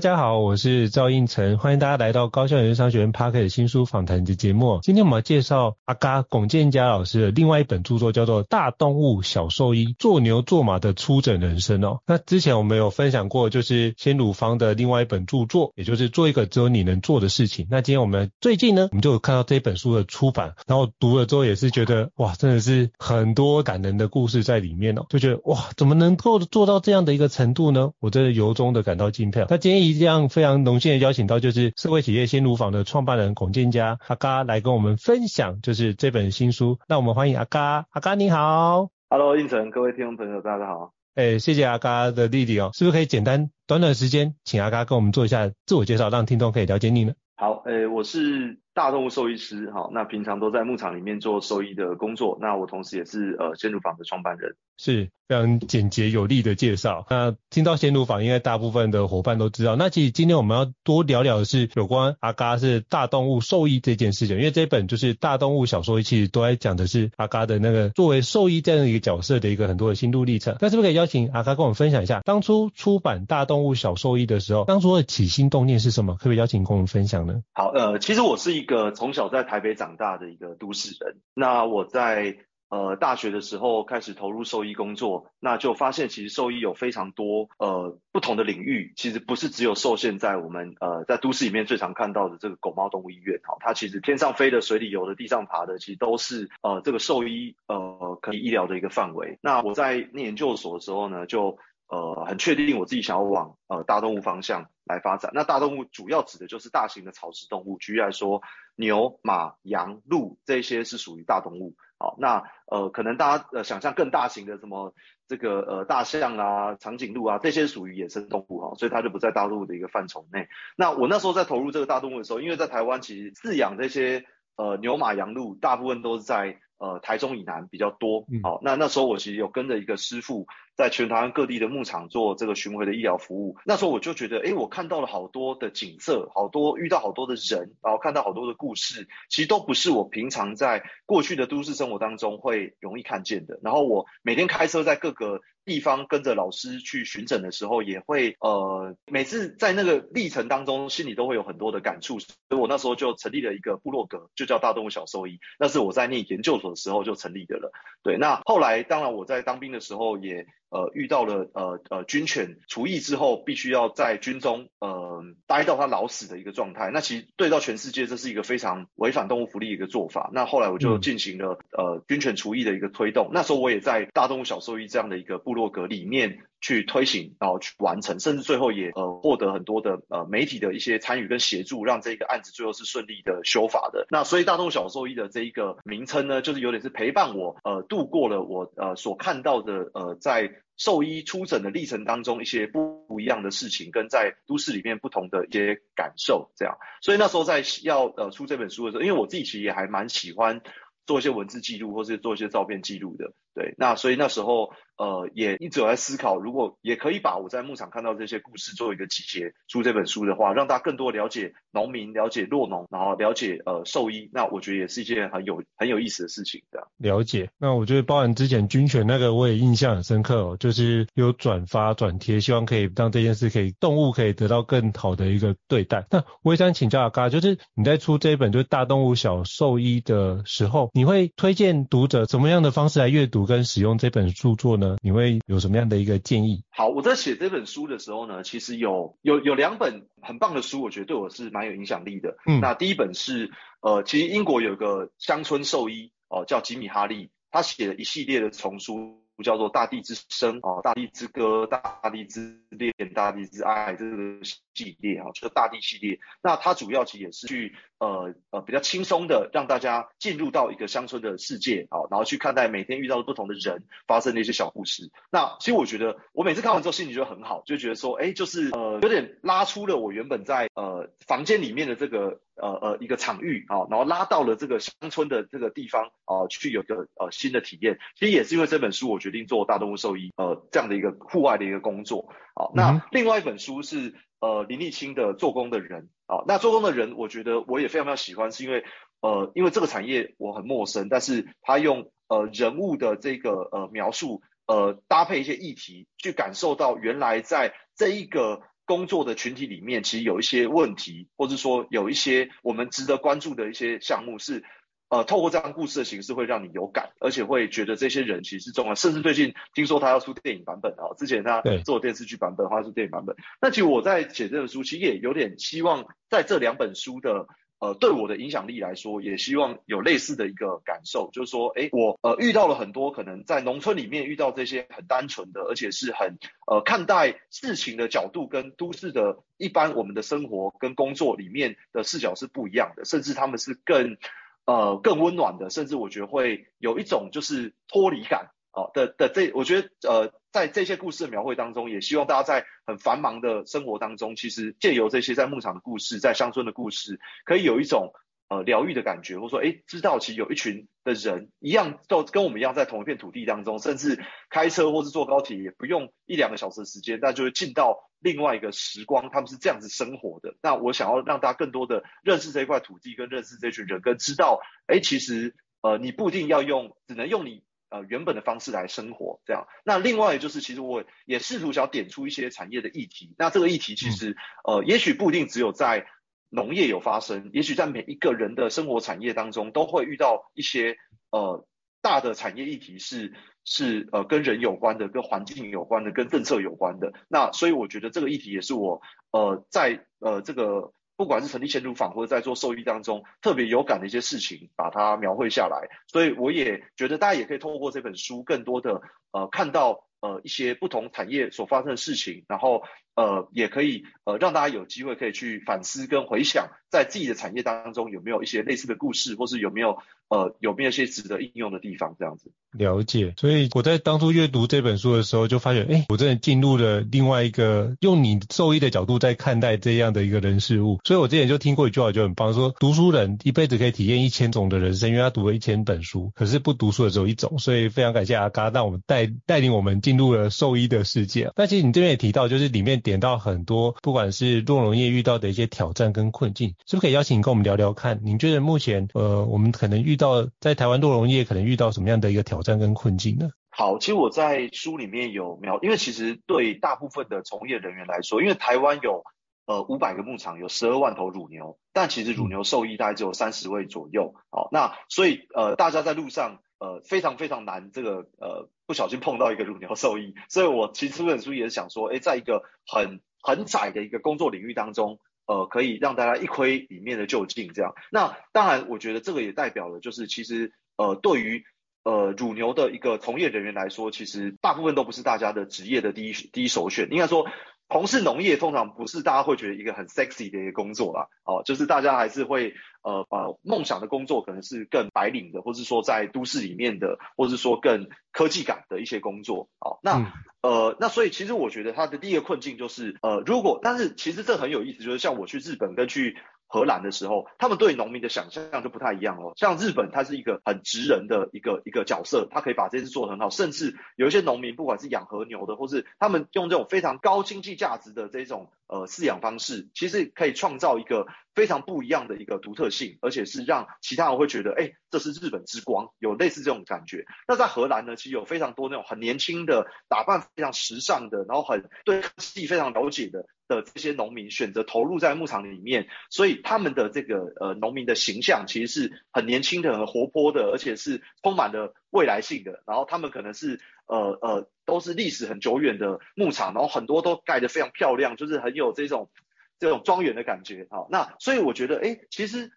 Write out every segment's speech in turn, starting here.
大家好，我是赵应成，欢迎大家来到高效人生商学院 Podcast 新书访谈的节目。今天我们要介绍阿嘎龚建嘉老师的另外一本著作，叫做《大动物小兽医：做牛做马的出诊人生》哦。那之前我们有分享过，就是鲜乳方的另外一本著作，也就是做一个只有你能做的事情。那今天我们最近呢，我们就有看到这本书的出版，然后读了之后也是觉得哇，真的是很多感人的故事在里面哦，就觉得哇，怎么能够做到这样的一个程度呢？我真的由衷的感到敬佩。那今天。一样非常荣幸的邀请到，就是社会企业新乳坊的创办人孔建家阿嘎来跟我们分享，就是这本新书。那我们欢迎阿嘎，阿嘎你好，Hello，应成，各位听众朋友，大家好。哎、欸，谢谢阿嘎的弟弟哦，是不是可以简单短短时间，请阿嘎跟我们做一下自我介绍，让听众可以了解你呢？好，哎、欸，我是大动物兽医师，好，那平常都在牧场里面做兽医的工作，那我同时也是呃鲜乳坊的创办人，是。非常简洁有力的介绍。那听到鲜乳坊，应该大部分的伙伴都知道。那其实今天我们要多聊聊的是有关阿嘎是大动物兽医这件事情，因为这本就是大动物小兽医，其实都在讲的是阿嘎的那个作为兽医这样一个角色的一个很多的心路历程。那是不是可以邀请阿嘎跟我们分享一下，当初出版大动物小兽医的时候，当初的起心动念是什么？可不可以邀请跟我们分享呢？好，呃，其实我是一一个从小在台北长大的一个都市人。那我在呃，大学的时候开始投入兽医工作，那就发现其实兽医有非常多呃不同的领域，其实不是只有受限在我们呃在都市里面最常看到的这个狗猫动物医院，好，它其实天上飞的、水里游的、地上爬的，其实都是呃这个兽医呃可以医疗的一个范围。那我在念研究所的时候呢，就呃很确定我自己想要往呃大动物方向来发展。那大动物主要指的就是大型的草食动物，举例来说，牛、马、羊、鹿这些是属于大动物。好，那呃，可能大家呃想象更大型的什么这个呃大象啊、长颈鹿啊，这些属于野生动物哈，所以它就不在大动物的一个范畴内。那我那时候在投入这个大动物的时候，因为在台湾其实饲养这些呃牛马羊鹿，大部分都是在呃台中以南比较多。好，那那时候我其实有跟着一个师傅。在全台湾各地的牧场做这个巡回的医疗服务，那时候我就觉得，哎，我看到了好多的景色，好多遇到好多的人，然后看到好多的故事，其实都不是我平常在过去的都市生活当中会容易看见的。然后我每天开车在各个地方跟着老师去巡诊的时候，也会呃，每次在那个历程当中，心里都会有很多的感触。所以我那时候就成立了一个部落格，就叫大动物小兽医。那是我在念研究所的时候就成立的了。对，那后来当然我在当兵的时候也。呃，遇到了呃呃军犬除役之后，必须要在军中呃待到他老死的一个状态。那其实对到全世界，这是一个非常违反动物福利的一个做法。那后来我就进行了呃军犬除役的一个推动。那时候我也在大动物小兽医这样的一个部落格里面去推行，然后去完成，甚至最后也呃获得很多的呃媒体的一些参与跟协助，让这个案子最后是顺利的修法的。那所以大动物小兽医的这一个名称呢，就是有点是陪伴我呃度过了我呃所看到的呃在。兽医出诊的历程当中，一些不一样的事情，跟在都市里面不同的一些感受，这样。所以那时候在要呃出这本书的时候，因为我自己其实也还蛮喜欢做一些文字记录，或是做一些照片记录的。对，那所以那时候呃也一直有在思考，如果也可以把我在牧场看到这些故事做一个集结出这本书的话，让大家更多了解农民，了解酪农，然后了解呃兽医，那我觉得也是一件很有很有意思的事情的。了解，那我觉得包含之前军犬那个我也印象很深刻哦，就是有转发转贴，希望可以让这件事可以动物可以得到更好的一个对待。那我也想请教阿嘎，就是你在出这一本就是大动物小兽医的时候，你会推荐读者怎么样的方式来阅读？跟使用这本著作呢，你会有什么样的一个建议？好，我在写这本书的时候呢，其实有有有两本很棒的书，我觉得对我是蛮有影响力的。嗯，那第一本是呃，其实英国有个乡村兽医哦，呃，叫吉米哈利，他写了一系列的丛书。叫做《大地之声》啊，《大地之歌》、《大地之恋》、《大地之爱》这个系列啊，就是大地系列。那它主要其实也是去呃呃比较轻松的让大家进入到一个乡村的世界啊，然后去看待每天遇到的不同的人发生的一些小故事。那其实我觉得我每次看完之后心情就很好，就觉得说，哎，就是呃有点拉出了我原本在呃房间里面的这个。呃呃，一个场域啊，然后拉到了这个乡村的这个地方啊，去有个呃新的体验。其实也是因为这本书，我决定做大动物兽医呃这样的一个户外的一个工作。好，那另外一本书是呃林立青的做工的人啊，那做工的人，我觉得我也非常非常喜欢，是因为呃因为这个产业我很陌生，但是他用呃人物的这个呃描述呃搭配一些议题，去感受到原来在这一个。工作的群体里面，其实有一些问题，或者说有一些我们值得关注的一些项目是，呃，透过这样故事的形式会让你有感，而且会觉得这些人其实是重要。甚至最近听说他要出电影版本啊，之前他做电视剧版本，或者是电影版本。那其实我在写这本书，其实也有点希望在这两本书的。呃，对我的影响力来说，也希望有类似的一个感受，就是说，诶，我呃遇到了很多可能在农村里面遇到这些很单纯的，而且是很呃看待事情的角度跟都市的一般我们的生活跟工作里面的视角是不一样的，甚至他们是更呃更温暖的，甚至我觉得会有一种就是脱离感。哦的的这，我觉得呃，在这些故事的描绘当中，也希望大家在很繁忙的生活当中，其实借由这些在牧场的故事，在乡村的故事，可以有一种呃疗愈的感觉，或者说，诶，知道其实有一群的人一样，都跟我们一样在同一片土地当中，甚至开车或是坐高铁也不用一两个小时的时间，但就会进到另外一个时光，他们是这样子生活的。那我想要让大家更多的认识这一块土地，跟认识这群人，跟知道，诶，其实呃，你不一定要用，只能用你。呃，原本的方式来生活，这样。那另外就是，其实我也试图想点出一些产业的议题。那这个议题其实，呃，也许不一定只有在农业有发生，也许在每一个人的生活产业当中都会遇到一些呃大的产业议题是，是是呃跟人有关的、跟环境有关的、跟政策有关的。那所以我觉得这个议题也是我呃在呃这个。不管是成立前途坊或者在做兽医当中特别有感的一些事情，把它描绘下来，所以我也觉得大家也可以透过这本书，更多的呃看到呃一些不同产业所发生的事情，然后呃也可以呃让大家有机会可以去反思跟回想，在自己的产业当中有没有一些类似的故事，或是有没有。呃，有没有些值得应用的地方？这样子了解。所以我在当初阅读这本书的时候，就发现，哎，我真的进入了另外一个用你兽医的角度在看待这样的一个人事物。所以我之前就听过一句话，就很棒，说读书人一辈子可以体验一千种的人生，因为他读了一千本书。可是不读书的只有一种。所以非常感谢阿嘎，让我们带带领我们进入了兽医的世界。但其实你这边也提到，就是里面点到很多，不管是酪农业遇到的一些挑战跟困境，是不是可以邀请你跟我们聊聊看？你觉得目前呃，我们可能遇到在台湾酪农业可能遇到什么样的一个挑战跟困境呢？好，其实我在书里面有描，因为其实对大部分的从业人员来说，因为台湾有呃五百个牧场，有十二万头乳牛，但其实乳牛兽医大概只有三十位左右。好，那所以呃大家在路上呃非常非常难，这个呃不小心碰到一个乳牛兽医，所以我其实这本书也是想说，哎，在一个很很窄的一个工作领域当中。呃，可以让大家一窥里面的究竟，这样。那当然，我觉得这个也代表了，就是其实呃，对于呃乳牛的一个从业人员来说，其实大部分都不是大家的职业的第一第一首选，应该说。从事农业通常不是大家会觉得一个很 sexy 的一个工作啦，哦，就是大家还是会呃把梦想的工作可能是更白领的，或是说在都市里面的，或是说更科技感的一些工作，哦，那、嗯、呃那所以其实我觉得他的第一个困境就是呃如果，但是其实这很有意思，就是像我去日本跟去荷兰的时候，他们对农民的想象就不太一样了。像日本，它是一个很直人的一个一个角色，他可以把这件事做得很好，甚至有一些农民，不管是养和牛的，或是他们用这种非常高经济价值的这种呃饲养方式，其实可以创造一个非常不一样的一个独特性，而且是让其他人会觉得，哎，这是日本之光，有类似这种感觉。那在荷兰呢，其实有非常多那种很年轻的，打扮非常时尚的，然后很对科技非常了解的。的这些农民选择投入在牧场里面，所以他们的这个呃农民的形象其实是很年轻的、很活泼的，而且是充满了未来性的。然后他们可能是呃呃都是历史很久远的牧场，然后很多都盖得非常漂亮，就是很有这种这种庄园的感觉。好，那所以我觉得，哎，其实。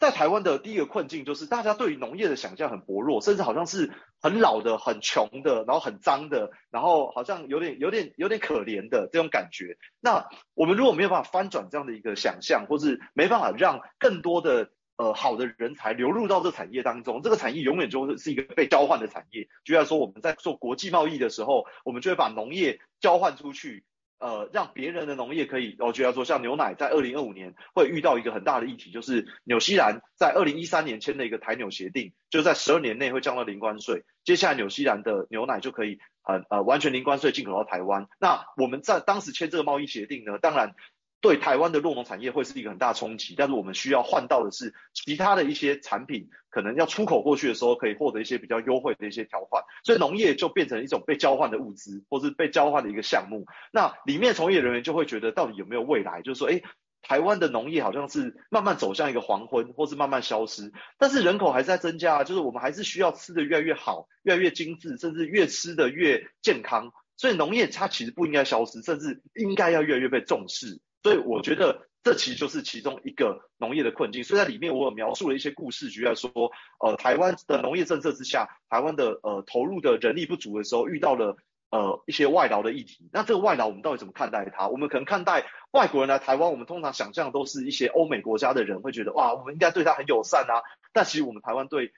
在台湾的第一个困境就是，大家对于农业的想象很薄弱，甚至好像是很老的、很穷的，然后很脏的，然后好像有点、有点、有点可怜的这种感觉。那我们如果没有办法翻转这样的一个想象，或是没办法让更多的呃好的人才流入到这产业当中，这个产业永远就是一个被交换的产业。就像说我们在做国际贸易的时候，我们就会把农业交换出去。呃，让别人的农业可以，我觉得说像牛奶，在二零二五年会遇到一个很大的议题，就是纽西兰在二零一三年签了一个台纽协定，就在十二年内会降到零关税，接下来纽西兰的牛奶就可以呃呃完全零关税进口到台湾。那我们在当时签这个贸易协定呢，当然。对台湾的酪农产业会是一个很大冲击，但是我们需要换到的是其他的一些产品，可能要出口过去的时候可以获得一些比较优惠的一些条款，所以农业就变成一种被交换的物资，或是被交换的一个项目。那里面从业人员就会觉得到底有没有未来？就是说，诶，台湾的农业好像是慢慢走向一个黄昏，或是慢慢消失，但是人口还是在增加，就是我们还是需要吃的越来越好，越来越精致，甚至越吃的越健康。所以农业它其实不应该消失，甚至应该要越来越被重视。所以我觉得这其实就是其中一个农业的困境。所以在里面我有描述了一些故事，举例说，呃，台湾的农业政策之下，台湾的呃投入的人力不足的时候，遇到了呃一些外劳的议题。那这个外劳我们到底怎么看待它？我们可能看待外国人来台湾，我们通常想象都是一些欧美国家的人会觉得哇，我们应该对他很友善啊。但其实我们台湾对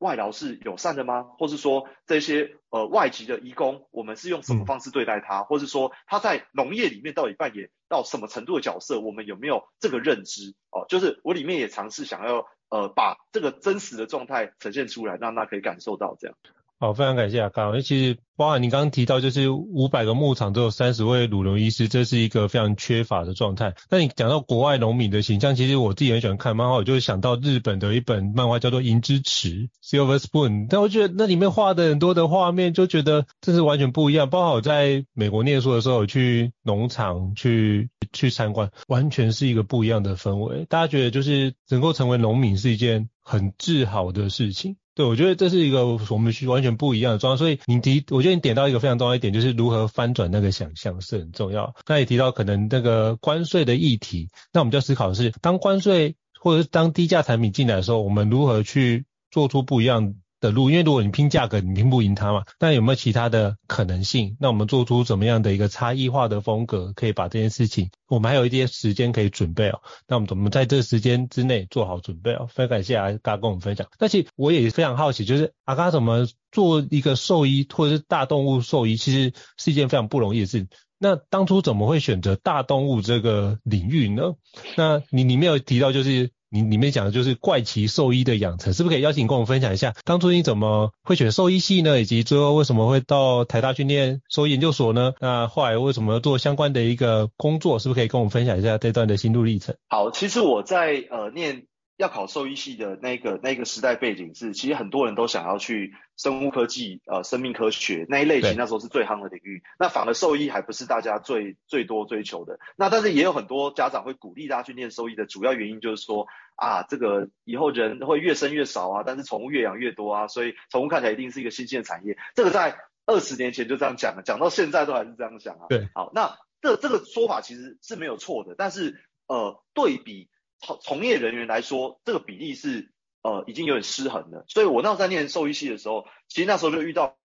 外劳是友善的吗？或是说这些呃外籍的移工，我们是用什么方式对待他？嗯、或是说他在农业里面到底扮演到什么程度的角色？我们有没有这个认知？哦，就是我里面也尝试想要呃把这个真实的状态呈现出来，让大家可以感受到这样。好，非常感谢阿刚。那其实包含你刚刚提到，就是五百个牧场都有三十位乳牛医师，这是一个非常缺乏的状态。那你讲到国外农民的形象，其实我自己很喜欢看漫画，我就想到日本的一本漫画叫做《银之匙》（Silver Spoon）。但我觉得那里面画的很多的画面，就觉得这是完全不一样。包括我在美国念书的时候，去农场去去参观，完全是一个不一样的氛围。大家觉得就是能够成为农民是一件很自豪的事情。对，我觉得这是一个我们是完全不一样的状况，所以你提，我觉得你点到一个非常重要一点，就是如何翻转那个想象是很重要。那也提到可能那个关税的议题，那我们就要思考的是，当关税或者是当低价产品进来的时候，我们如何去做出不一样的路，因为如果你拼价格，你拼不赢他嘛。那有没有其他的可能性？那我们做出怎么样的一个差异化的风格，可以把这件事情，我们还有一些时间可以准备哦。那我们怎么在这个时间之内做好准备哦？非常感谢阿嘎跟我们分享。但其实我也非常好奇，就是阿嘎怎么做一个兽医或者是大动物兽医，其实是一件非常不容易的事。那当初怎么会选择大动物这个领域呢？那你里面有提到就是。你里面讲的就是怪奇兽医的养成，是不是可以邀请跟我们分享一下，当初你怎么会选兽医系呢？以及最后为什么会到台大去念兽医研究所呢？那后来为什么做相关的一个工作？是不是可以跟我们分享一下这段的心路历程？好，其实我在呃念。要考兽医系的那个那个时代背景是，其实很多人都想要去生物科技、呃生命科学那一类型，那时候是最夯的领域。那反而兽医还不是大家最最多追求的。那但是也有很多家长会鼓励大家去念兽医的主要原因就是说啊，这个以后人会越生越少啊，但是宠物越养越多啊，所以宠物看起来一定是一个新兴的产业。这个在二十年前就这样讲了，讲到现在都还是这样想啊。对，好，那这这个说法其实是没有错的，但是呃对比。从从业人员来说，这个比例是呃已经有点失衡了。所以我那时候在念兽医系的时候，其实那时候就遇到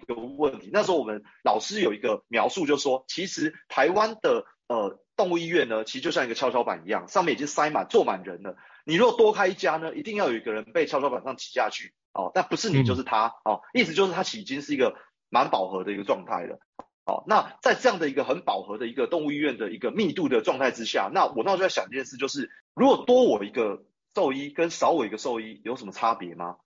一个问题。那时候我们老师有一个描述，就说其实台湾的呃动物医院呢，其实就像一个跷跷板一样，上面已经塞满坐满人了。你如果多开一家呢，一定要有一个人被跷跷板上挤下去哦。但不是你就是他哦，意思就是他已经是一个蛮饱和的一个状态了。好，那在这样的一个很饱和的一个动物医院的一个密度的状态之下，那我那时候在想一件事，就是如果多我一个兽医跟少我一个兽医有什么差别吗？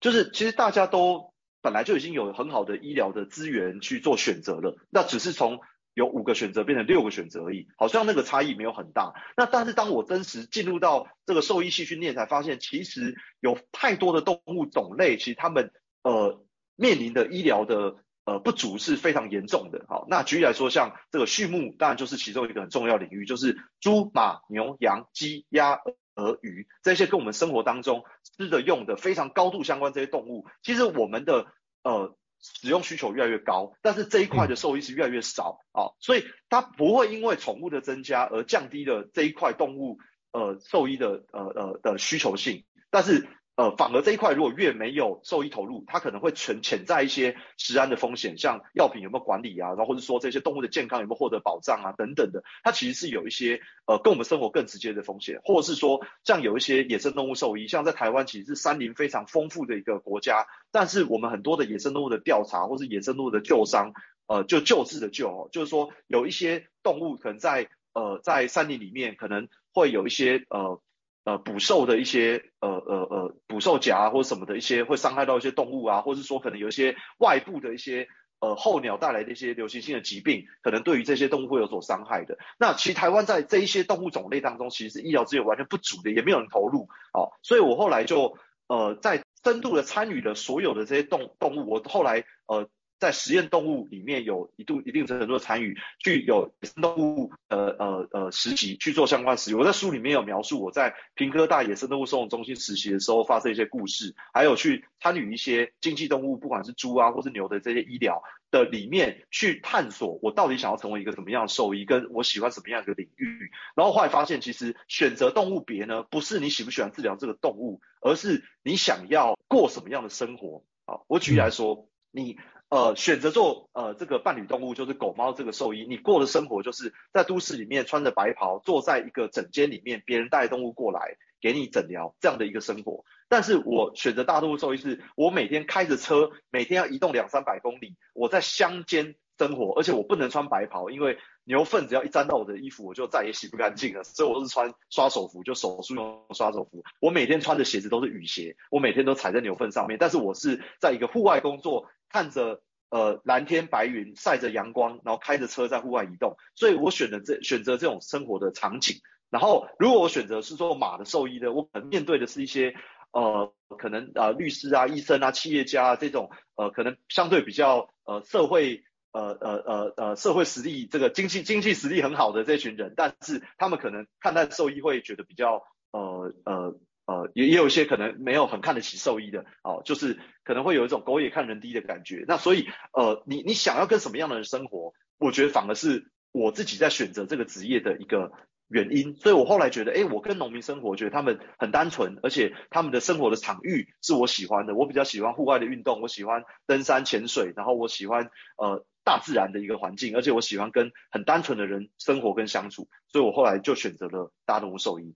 就是其实大家都本来就已经有很好的医疗的资源去做选择了，那只是从有五个选择变成六个选择而已，好像那个差异没有很大。那但是当我真实进入到这个兽医系训练，才发现其实有太多的动物种类，其实他们呃面临的医疗的呃不足是非常严重的。好，那举例来说，像这个畜牧，当然就是其中一个很重要领域，就是猪、马、牛、羊、鸡、鸭、鹅、鱼这些跟我们生活当中吃的用的非常高度相关这些动物，其实我们的呃。使用需求越来越高，但是这一块的兽医是越来越少啊、所以它不会因为宠物的增加而降低了这一块动物呃兽医的呃呃的需求性，但是。呃，反而这一块如果越没有兽医投入，它可能会存潜在一些食安的风险，像药品有没有管理啊，然后或者说这些动物的健康有没有获得保障啊等等的，它其实是有一些呃跟我们生活更直接的风险，或者是说像有一些野生动物兽医，像在台湾其实是山林非常丰富的一个国家，但是我们很多的野生动物的调查或是野生动物的救伤，呃，就救治的救，就是说有一些动物可能在呃在山林里面可能会有一些呃。呃，捕兽的一些呃呃呃捕兽夹或者什么的一些会伤害到一些动物啊，或者是说可能有一些外部的一些呃候鸟带来的一些流行性的疾病，可能对于这些动物会有所伤害的。那其实台湾在这一些动物种类当中，其实是医疗资源完全不足的，也没有人投入。哦，所以我后来就呃在深度的参与了所有的这些动动物，我后来呃。在实验动物里面有一度一定程度的参与，去有动物呃呃呃实习去做相关实习。我在书里面有描述我在屏科大野生动物收容中心实习的时候发生一些故事，还有去参与一些经济动物，不管是猪啊或是牛的这些医疗的里面去探索，我到底想要成为一个什么样的兽医，跟我喜欢什么样的领域。然后后来发现，其实选择动物别呢，不是你喜不喜欢治疗这个动物，而是你想要过什么样的生活。好，我举例来说，你。呃，选择做呃这个伴侣动物就是狗猫这个兽医，你过的生活就是在都市里面穿着白袍，坐在一个诊间里面，别人带动物过来给你诊疗这样的一个生活。但是我选择大动物兽医是，我每天开着车，每天要移动两三百公里，我在乡间生活，而且我不能穿白袍，因为牛粪只要一沾到我的衣服，我就再也洗不干净了，所以我都是穿刷手服，就手术用刷手服。我每天穿的鞋子都是雨鞋，我每天都踩在牛粪上面，但是我是在一个户外工作。看着呃蓝天白云，晒着阳光，然后开着车在户外移动，所以我选择这选择这种生活的场景。然后如果我选择是做马的兽医的，我可能面对的是一些呃可能啊、呃、律师啊、医生啊、企业家啊这种呃可能相对比较呃社会呃呃呃呃社会实力这个经济经济实力很好的这群人，但是他们可能看待兽医会觉得比较呃呃。呃，也也有一些可能没有很看得起兽医的，哦，就是可能会有一种狗眼看人低的感觉。那所以，呃，你你想要跟什么样的人生活，我觉得反而是我自己在选择这个职业的一个原因。所以我后来觉得，哎，我跟农民生活，觉得他们很单纯，而且他们的生活的场域是我喜欢的。我比较喜欢户外的运动，我喜欢登山潜水，然后我喜欢呃大自然的一个环境，而且我喜欢跟很单纯的人生活跟相处。所以我后来就选择了大动物兽医。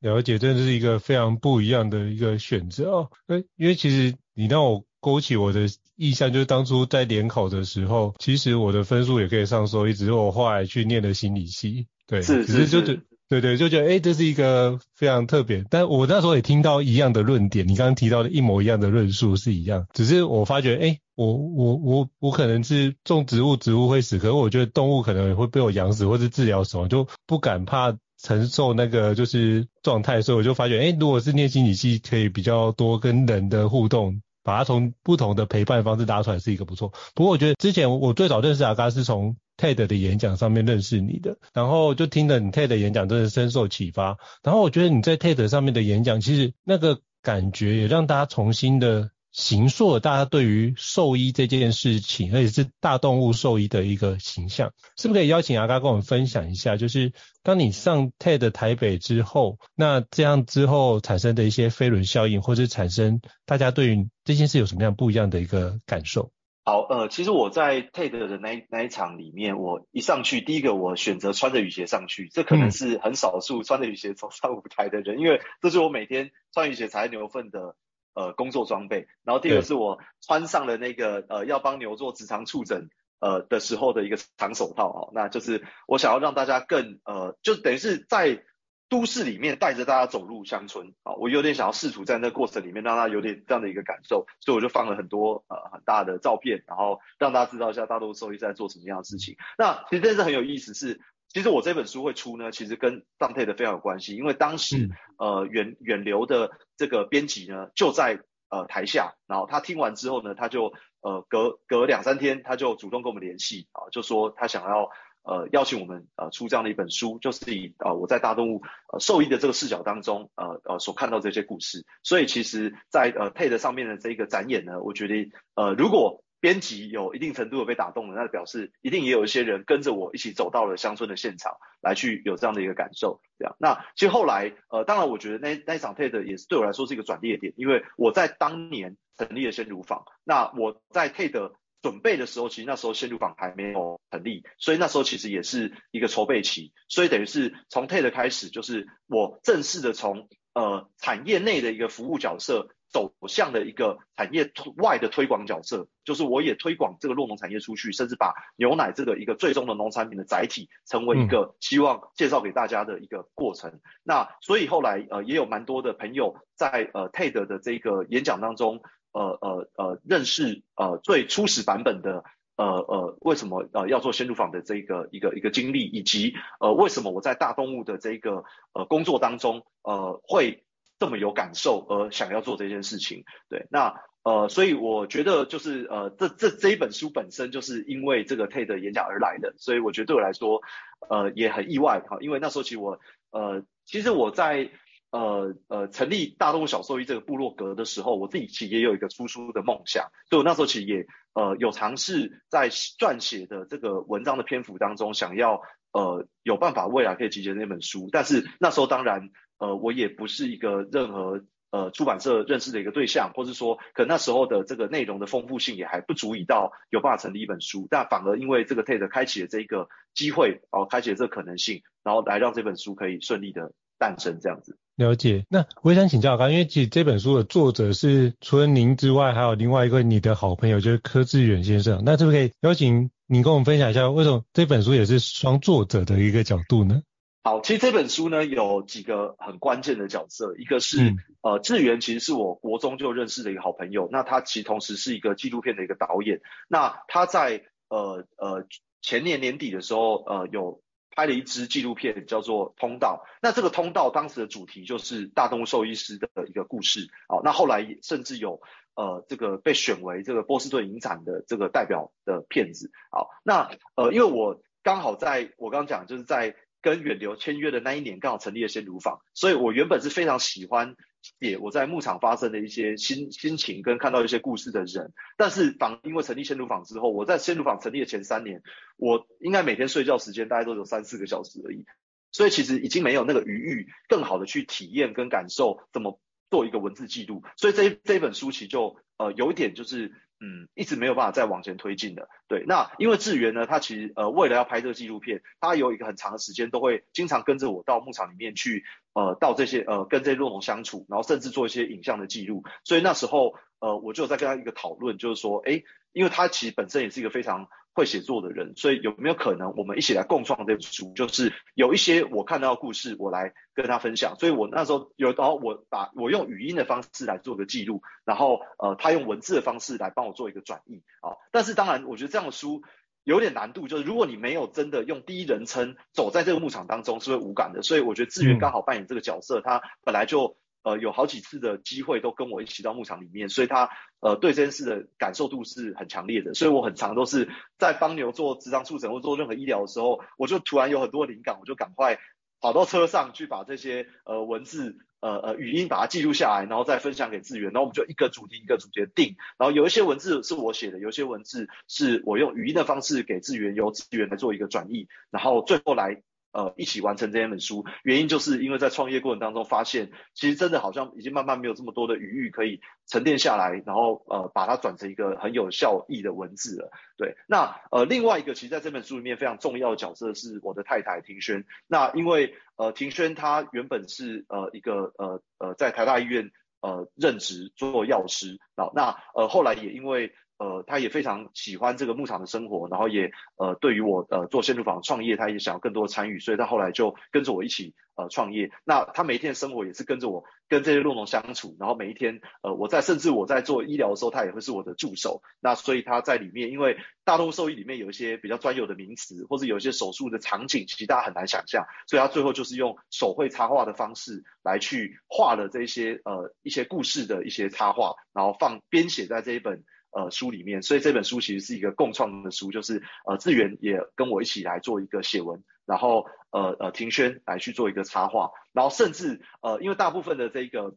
了解，真的是一个非常不一样的一个选择哦。因为其实你让我勾起我的印象，就是当初在联考的时候，其实我的分数也可以上兽医，只是我后来去念了心理系。对，是是是，只是就对对，就觉得哎、欸，这是一个非常特别。但我那时候也听到一样的论点，你刚刚提到的一模一样的论述是一样，只是我发觉，哎、欸，我我我我可能是种植物，植物会死，可是我觉得动物可能也会被我养死，或是治疗死亡，就不敢怕。承受那个就是状态，所以我就发觉，哎，如果是念心理系，可以比较多跟人的互动，把它从不同的陪伴方式拉出来，是一个不错。不过我觉得之前我最早认识阿嘎是从 TED 的演讲上面认识你的，然后就听了你 TED 的演讲，真的深受启发。然后我觉得你在 TED 上面的演讲，其实那个感觉也让大家重新的。形塑了大家对于兽医这件事情，而且是大动物兽医的一个形象，是不是可以邀请阿嘎跟我们分享一下？就是当你上 TED 台北之后，那这样之后产生的一些飞轮效应，或者产生大家对于这件事有什么样不一样的一个感受？好，呃，其实我在 TED 的那那一场里面，我一上去，第一个我选择穿着雨鞋上去，这可能是很少数穿着雨鞋走上舞台的人，因为这是我每天穿雨鞋踩牛粪的。呃，工作装备，然后第二个是我穿上了那个呃，要帮牛做直肠触诊呃的时候的一个长手套啊，那就是我想要让大家更呃，就等于是在都市里面带着大家走入乡村。啊，我有点想要试图在那个过程里面让大家有点这样的一个感受，所以我就放了很多呃很大的照片，然后让大家知道一下大动物兽医在做什么样的事情。那其实这是很有意思是，是其实我这本书会出呢，其实跟当 TED 非常有关系，因为当时、嗯、呃远远流的这个编辑呢就在呃台下，然后他听完之后呢，他就呃隔隔两三天他就主动跟我们联系啊，就说他想要。呃，邀请我们呃出这样的一本书，就是以呃我在大动物呃兽医的这个视角当中，呃呃所看到这些故事。所以其实在，在呃 TED 上面的这个展演呢，我觉得呃如果编辑有一定程度的被打动了，那表示一定也有一些人跟着我一起走到了乡村的现场，来去有这样的一个感受。这样，那其实后来呃，当然我觉得那那一场 TED 也是对我来说是一个转捩点，因为我在当年成立了先乳坊，那我在 TED。准备的时候，其实那时候先乳坊还没有成立，所以那时候其实也是一个筹备期，所以等于是从 TED 开始，就是我正式的从呃产业内的一个服务角色，走向了一个产业外的推广角色，就是我也推广这个酪农产业出去，甚至把牛奶这个一个最终的农产品的载体，成为一个希望介绍给大家的一个过程。那所以后来呃也有蛮多的朋友在呃 TED 的这个演讲当中。呃呃呃，认识呃最初始版本的呃呃为什么呃要做鲜乳坊的这个一个一个经历，以及呃为什么我在大动物的这个呃工作当中呃会这么有感受而想要做这件事情。对，那呃所以我觉得就是呃这这这一本书本身就是因为这个 TED 演讲而来的，所以我觉得对我来说呃也很意外哈，因为那时候其实我呃其实我在。呃呃，成立大动物小兽医这个部落格的时候，我自己其实也有一个出书的梦想，所以我那时候其实也呃有尝试在撰写的这个文章的篇幅当中，想要呃有办法未来可以集结那本书，但是那时候当然呃我也不是一个任何呃出版社认识的一个对象，或是说可那时候的这个内容的丰富性也还不足以到有办法成立一本书，但反而因为这个 TED 开启了这个机会，哦、呃，开启了这个可能性，然后来让这本书可以顺利的诞生这样子。了解，那我也想请教刚，因为其实这本书的作者是除了您之外，还有另外一个你的好朋友，就是柯志远先生。那是不可以邀请您跟我们分享一下，为什么这本书也是双作者的一个角度呢？好，其实这本书呢有几个很关键的角色，一个是、嗯、呃志源，其实是我国中就认识的一个好朋友，那他其实同时是一个纪录片的一个导演，那他在呃呃前年年底的时候呃有。拍了一支纪录片，叫做《通道》。那这个通道当时的主题就是大动物兽医师的一个故事。好，那后来甚至有呃这个被选为这个波士顿影展的这个代表的片子。好，那呃因为我刚好在我刚刚讲就是在跟远流签约的那一年，刚好成立了鲜乳坊，所以我原本是非常喜欢。写我在牧场发生的一些心心情跟看到一些故事的人，但是反因为成立鲜乳坊之后，我在鲜乳坊成立的前三年，我应该每天睡觉时间大概都有三四个小时而已，所以其实已经没有那个余裕，更好的去体验跟感受怎么做一个文字记录，所以这这本书其实就呃有一点就是。嗯，一直没有办法再往前推进的。对，那因为志源呢，他其实呃为了要拍这个纪录片，他有一个很长的时间都会经常跟着我到牧场里面去，呃，到这些呃跟这些骆驼相处，然后甚至做一些影像的记录。所以那时候呃我就在跟他一个讨论，就是说，诶，因为他其实本身也是一个非常。会写作的人，所以有没有可能我们一起来共创这本书？就是有一些我看到的故事，我来跟他分享。所以我那时候有，然后我把我用语音的方式来做个记录，然后呃，他用文字的方式来帮我做一个转译啊。但是当然，我觉得这样的书有点难度，就是如果你没有真的用第一人称走在这个牧场当中，是会无感的。所以我觉得志源刚好扮演这个角色，他本来就。呃，有好几次的机会都跟我一起到牧场里面，所以他呃对这件事的感受度是很强烈的。所以我很常都是在帮牛做职场触诊或做任何医疗的时候，我就突然有很多灵感，我就赶快跑到车上去把这些呃文字呃呃语音把它记录下来，然后再分享给志源，然后我们就一个主题一个主题定，然后有一些文字是我写的，有一些文字是我用语音的方式给志源，由志源来做一个转译，然后最后来。呃，一起完成这本书，原因就是因为在创业过程当中发现，其实真的好像已经慢慢没有这么多的余裕可以沉淀下来，然后呃把它转成一个很有效益的文字了。对，那呃另外一个其实在这本书里面非常重要的角色是我的太太庭轩。那因为呃庭轩她原本是呃一个呃呃在台大医院呃任职做药师，好，那呃后来也因为呃，他也非常喜欢这个牧场的生活，然后也呃，对于我呃做鲜乳坊创业，他也想要更多的参与，所以他后来就跟着我一起呃创业。那他每一天的生活也是跟着我跟这些酪农相处，然后每一天呃我在甚至我在做医疗的时候，他也会是我的助手。那所以他在里面，因为大动物兽医里面有一些比较专有的名词，或者有一些手术的场景，其实大家很难想象，所以他最后就是用手绘插画的方式来去画了这些呃一些故事的一些插画，然后放编写在这一本。呃，书里面，所以这本书其实是一个共创的书，就是呃，志远也跟我一起来做一个写文，然后呃呃，庭轩来去做一个插画，然后甚至呃，因为大部分的这个。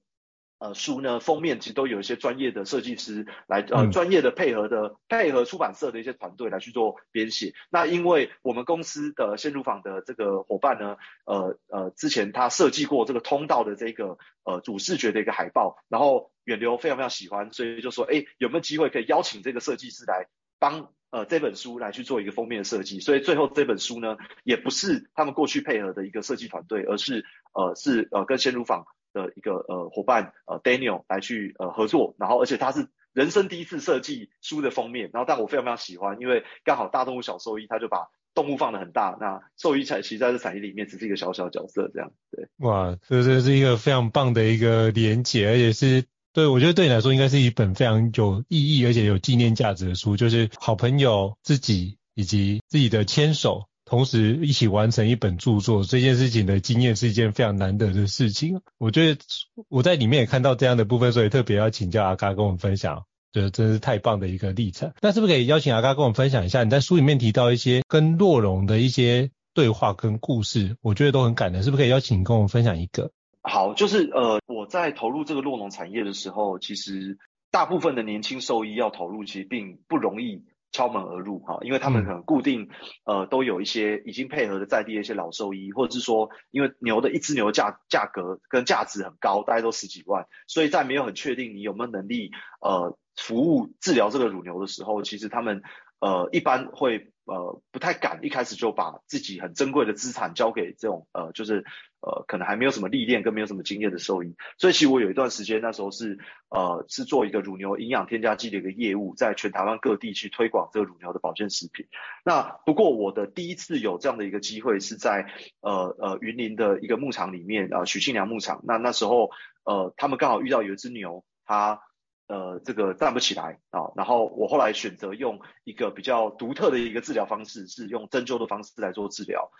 呃，书呢封面其实都有一些专业的设计师来，呃，专业的配合的配合出版社的一些团队来去做编写。那因为我们公司的鲜乳坊的这个伙伴呢，呃呃，之前他设计过这个通道的这个呃主视觉的一个海报，然后远流非常非常喜欢，所以就说，哎，有没有机会可以邀请这个设计师来帮呃这本书来去做一个封面的设计？所以最后这本书呢，也不是他们过去配合的一个设计团队，而是呃是呃跟鲜乳坊。的一个呃伙伴呃 Daniel 来去呃合作，然后而且他是人生第一次设计书的封面，然后但我非常非常喜欢，因为刚好大动物小兽医他就把动物放的很大，那兽医才其实在这产业里面只是一个小小角色这样，对。哇，这这是一个非常棒的一个连结，而且是对我觉得对你来说应该是一本非常有意义而且有纪念价值的书，就是好朋友自己以及自己的牵手。同时一起完成一本著作这件事情的经验是一件非常难得的事情。我觉得我在里面也看到这样的部分，所以特别要请教阿嘎跟我们分享，觉得真是太棒的一个历程。那是不是可以邀请阿嘎跟我们分享一下？你在书里面提到一些跟洛农的一些对话跟故事，我觉得都很感人，是不是可以邀请跟我们分享一个？好，就是呃，我在投入这个洛农产业的时候，其实大部分的年轻兽医要投入，其实并不容易。敲门而入哈，因为他们可能固定，呃，都有一些已经配合的在地的一些老兽医，或者是说，因为牛的一只牛价价格跟价值很高，大概都十几万，所以在没有很确定你有没有能力，呃，服务治疗这个乳牛的时候，其实他们，呃，一般会。呃，不太敢一开始就把自己很珍贵的资产交给这种呃，就是呃，可能还没有什么历练跟没有什么经验的兽医。所以其实我有一段时间那时候是呃，是做一个乳牛营养添加剂的一个业务，在全台湾各地去推广这个乳牛的保健食品。那不过我的第一次有这样的一个机会是在呃呃云林的一个牧场里面啊，呃，许庆良牧场。那那时候呃，他们刚好遇到有一只牛，它。呃，这个站不起来啊，然后我后来选择用一个比较独特的一个治疗方式，是用针灸的方式来做治疗。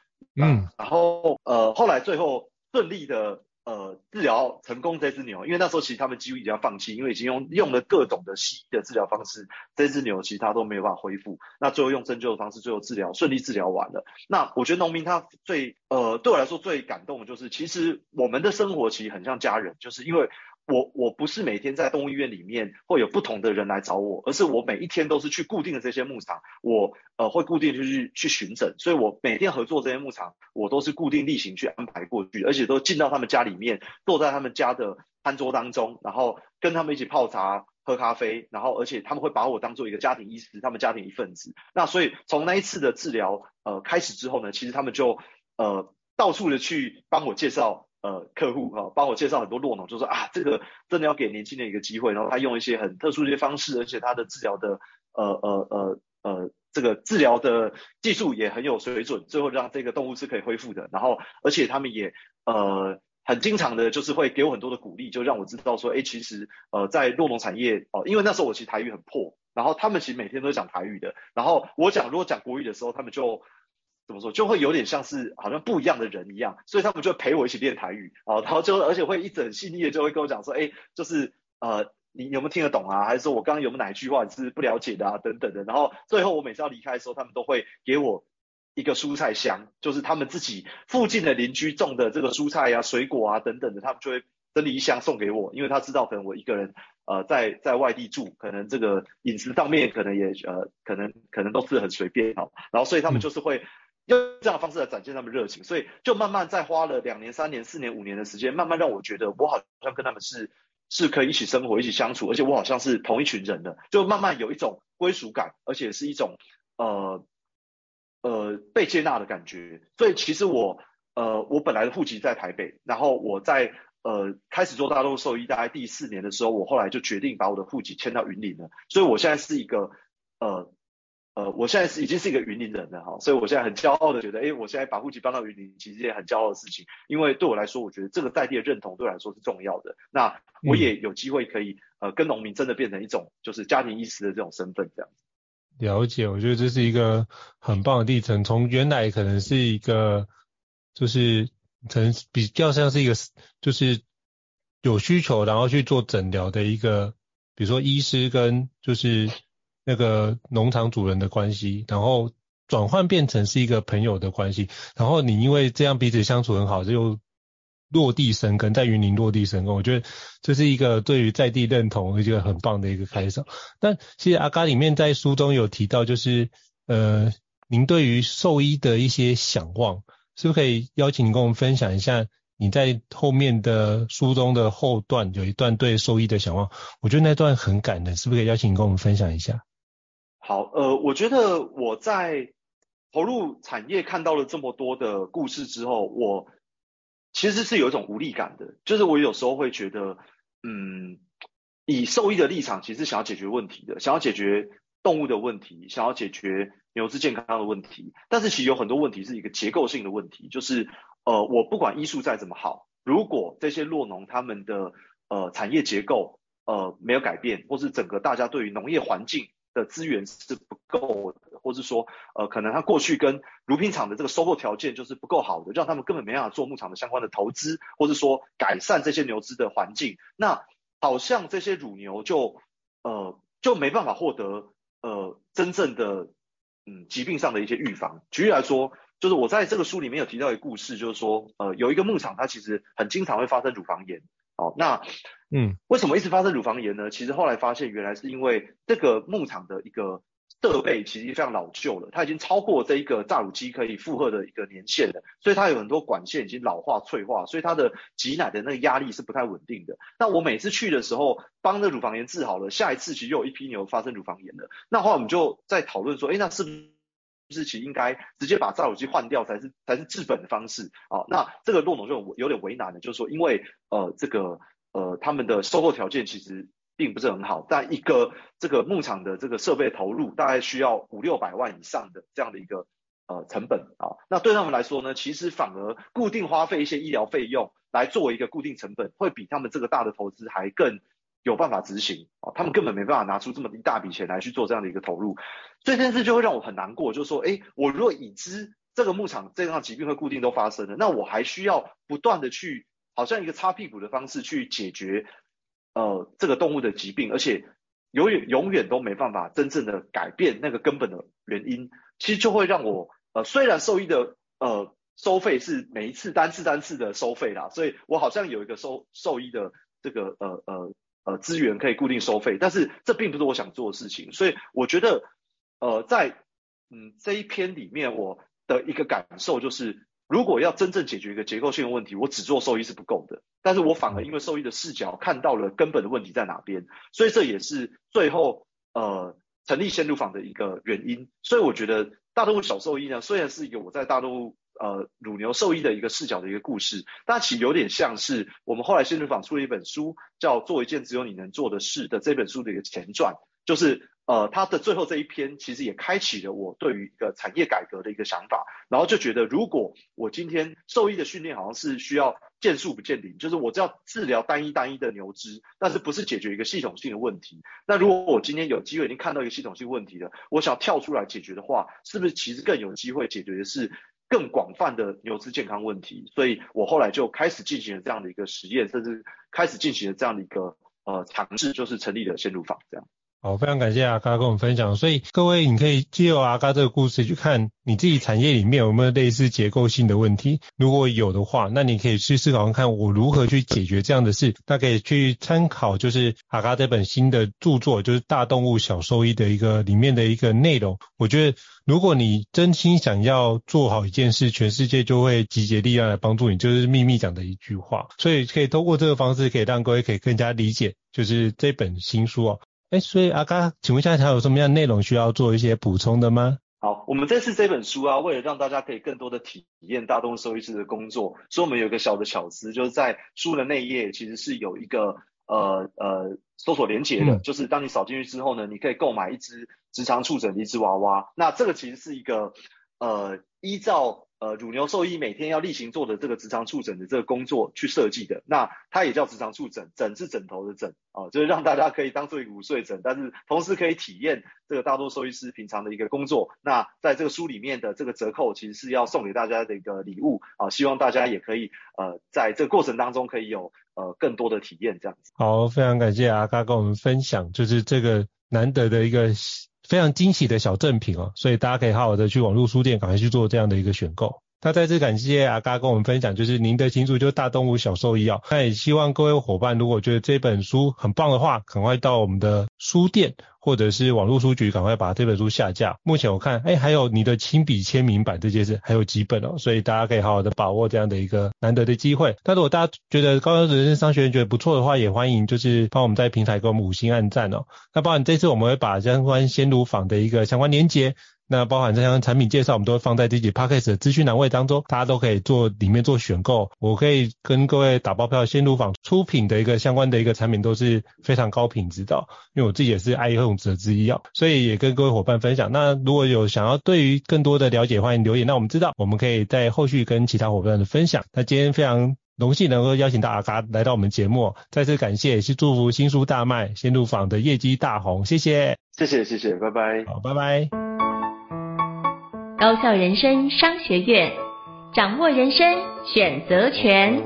嗯，然后呃，后来最后顺利的呃治疗成功这只牛，因为那时候其实他们几乎已经要放弃，因为已经用用了各种的西医的治疗方式，这只牛其实它都没有办法恢复。那最后用针灸的方式，最后治疗顺利治疗完了。那我觉得农民他最呃对我来说最感动的就是，其实我们的生活其实很像家人，就是因为。我我不是每天在动物医院里面会有不同的人来找我，而是我每一天都是去固定的这些牧场，我呃会固定去去巡诊，所以我每天合作这些牧场，我都是固定例行去安排过去，而且都进到他们家里面，坐在他们家的餐桌当中，然后跟他们一起泡茶、喝咖啡，然后而且他们会把我当做一个家庭医师，他们家庭一份子。那所以从那一次的治疗呃开始之后呢，其实他们就呃到处的去帮我介绍。呃，客户哈，帮我介绍很多洛农，就说啊，这个真的要给年轻人一个机会，然后他用一些很特殊的一些方式，而且他的治疗的呃呃呃呃，这个治疗的技术也很有水准，最后让这个动物是可以恢复的。然后，而且他们也呃很经常的，就是会给我很多的鼓励，就让我知道说，哎，其实呃在洛农产业哦，因为那时候我其实台语很破，然后他们其实每天都讲台语的，然后我讲如果讲国语的时候，他们就。怎么说就会有点像是好像不一样的人一样，所以他们就陪我一起练台语啊，然后就而且会一直很细腻的就会跟我讲说，哎，就是呃你有没有听得懂啊？还是说我刚刚有没有哪一句话你是不了解的啊？等等的。然后最后我每次要离开的时候，他们都会给我一个蔬菜箱，就是他们自己附近的邻居种的这个蔬菜啊、水果啊等等的，他们就会整理一箱送给我，因为他知道可能我一个人呃在在外地住，可能这个饮食上面可能也呃可能可能都是很随便啊，然后所以他们就是会。用这样的方式来展现他们热情，所以就慢慢再花了两年、三年、四年、五年的时间，慢慢让我觉得我好像跟他们是是可以一起生活、一起相处，而且我好像是同一群人的，就慢慢有一种归属感，而且是一种呃呃被接纳的感觉。所以其实我呃我本来的户籍在台北，然后我在呃开始做大动物兽医大概第四年的时候，我后来就决定把我的户籍迁到云林了，所以我现在是一个呃。呃，我现在是已经是一个云林人了哈，所以我现在很骄傲的觉得，哎，我现在把户籍搬到云林，其实也很骄傲的事情，因为对我来说，我觉得这个在地的认同对我来说是重要的。那我也有机会可以呃跟农民真的变成一种就是家庭医师的这种身份这样子。了解，我觉得这是一个很棒的历程，从原来可能是一个就是可能比较像是一个就是有需求然后去做诊疗的一个，比如说医师跟就是。那个农场主人的关系，然后转换变成是一个朋友的关系，然后你因为这样彼此相处很好，就落地生根，在云林落地生根，我觉得这是一个对于在地认同一个很棒的一个开始。但其实阿嘎里面在书中有提到，就是呃，您对于兽医的一些想望，是不是可以邀请你跟我们分享一下？你在后面的书中的后段有一段对兽医的想望，我觉得那段很感人，是不是可以邀请你跟我们分享一下？好，呃，我觉得我在投入产业看到了这么多的故事之后，我其实是有一种无力感的，就是我有时候会觉得，嗯，以兽医的立场，其实想要解决问题的，想要解决动物的问题，想要解决牛只健康的问题，但是其实有很多问题是一个结构性的问题，就是呃，我不管医术再怎么好，如果这些酪农他们的呃产业结构呃没有改变，或是整个大家对于农业环境的资源是不够的，或是说，呃，可能他过去跟乳品厂的这个收购条件就是不够好的，让他们根本没办法做牧场的相关的投资，或是说改善这些牛只的环境，那好像这些乳牛就，呃，就没办法获得，呃，真正的，嗯，疾病上的一些预防。举例来说，就是我在这个书里面有提到一个故事，就是说，呃，有一个牧场，它其实很经常会发生乳房炎。哦，那嗯，为什么一直发生乳房炎呢？其实后来发现，原来是因为这个牧场的一个设备其实非常老旧了，它已经超过这一个榨乳机可以负荷的一个年限了，所以它有很多管线已经老化脆化，所以它的挤奶的那个压力是不太稳定的。那我每次去的时候，帮那乳房炎治好了，下一次其实又有一批牛发生乳房炎了。那后来我们就在讨论说，哎，那是不是是其实应该直接把榨乳机换掉才是才是治本的方式啊？那这个酪农就有点为难了，就是说因为呃这个呃他们的售后条件其实。并不是很好，但一个这个牧场的这个设备投入大概需要五六百万以上的这样的一个呃成本啊，那对他们来说呢，其实反而固定花费一些医疗费用来作为一个固定成本，会比他们这个大的投资还更有办法执行啊，他们根本没办法拿出这么一大笔钱来去做这样的一个投入，所以这件事就会让我很难过，就是说，哎，我如果已知这个牧场这样疾病会固定都发生了，那我还需要不断的去好像一个擦屁股的方式去解决。呃，这个动物的疾病，而且永远永远都没办法真正的改变那个根本的原因，其实就会让我呃，虽然兽医的呃收费是每一次单次单次的收费啦，所以我好像有一个收兽医的这个呃呃呃资源可以固定收费，但是这并不是我想做的事情，所以我觉得呃在嗯这一篇里面我的一个感受就是。如果要真正解决一个结构性的问题，我只做兽医是不够的。但是我反而因为兽医的视角看到了根本的问题在哪边，所以这也是最后呃成立鲜乳坊的一个原因。所以我觉得大动物小兽医呢，虽然是一个我在大动物呃乳牛兽医的一个视角的一个故事，但其实有点像是我们后来鲜乳坊出了一本书，叫做一件只有你能做的事的这本书的一个前传，就是。呃，它的最后这一篇其实也开启了我对于一个产业改革的一个想法，然后就觉得，如果我今天兽医的训练好像是需要见树不见林，就是我只要治疗单一单一的牛只，但是不是解决一个系统性的问题。那如果我今天有机会已经看到一个系统性问题了，我想跳出来解决的话，是不是其实更有机会解决的是更广泛的牛只健康问题？所以我后来就开始进行了这样的一个实验，甚至开始进行了这样的一个呃尝试，就是成立了鲜乳坊这样。好，非常感谢阿嘎跟我们分享。所以各位，你可以借由阿嘎这个故事去看你自己产业里面有没有类似结构性的问题。如果有的话，那你可以去思考看我如何去解决这样的事。那可以去参考，就是阿嘎这本新的著作，就是《大动物小兽医》的一个里面的一个内容。我觉得，如果你真心想要做好一件事，全世界就会集结力量来帮助你。就是秘密讲的一句话。所以可以通过这个方式，可以让各位可以更加理解，就是这本新书哦。哎，所以阿嘎，请问一下，还有什么样内容需要做一些补充的吗？好，我们这次这本书啊，为了让大家可以更多的体验大动物兽医师的工作，所以我们有一个小的巧思，就是在书的内页其实是有一个呃呃搜索连接的，嗯、就是当你扫进去之后呢，你可以购买一只直肠触诊的一只娃娃。那这个其实是一个呃依照。呃，乳牛兽医每天要例行做的这个直肠触诊的这个工作去设计的，那它也叫直肠触诊，诊是枕头的枕啊，就是让大家可以当做一个午睡枕，但是同时可以体验这个大多兽医师平常的一个工作。那在这个书里面的这个折扣，其实是要送给大家的一个礼物啊，希望大家也可以呃在这个过程当中可以有呃更多的体验这样子。好，非常感谢阿嘎跟我们分享，就是这个难得的一个。非常惊喜的小赠品哦，所以大家可以好好的去网络书店赶快去做这样的一个选购。那再次感谢阿嘎跟我们分享，就是您的情书就是大动物小兽医哦。那也希望各位伙伴如果觉得这本书很棒的话，赶快到我们的书店或者是网络书局赶快把这本书下架。目前我看，哎，还有你的亲笔签名版这件事还有几本哦，所以大家可以好好的把握这样的一个难得的机会。那如果大家觉得高效人生商学院觉得不错的话，也欢迎就是帮我们在平台给我们五星按赞哦。那包含这次我们会把相关鲜乳坊的一个相关连接。那包含这项产品介绍，我们都会放在自己 Podcast 的资讯栏位当中，大家都可以做里面做选购。我可以跟各位打包票，鲜乳坊出品的一个相关的一个产品都是非常高品质的，因为我自己也是爱用者之一啊，所以也跟各位伙伴分享。那如果有想要对于更多的了解，欢迎留言，那我们知道，我们可以在后续跟其他伙伴的分享。那今天非常荣幸能够邀请到阿嘎来到我们节目，再次感谢，也是祝福新书大卖，鲜乳坊的业绩大红，谢谢，谢谢，谢谢，拜拜，好，拜拜。高校人生商学院，掌握人生选择权。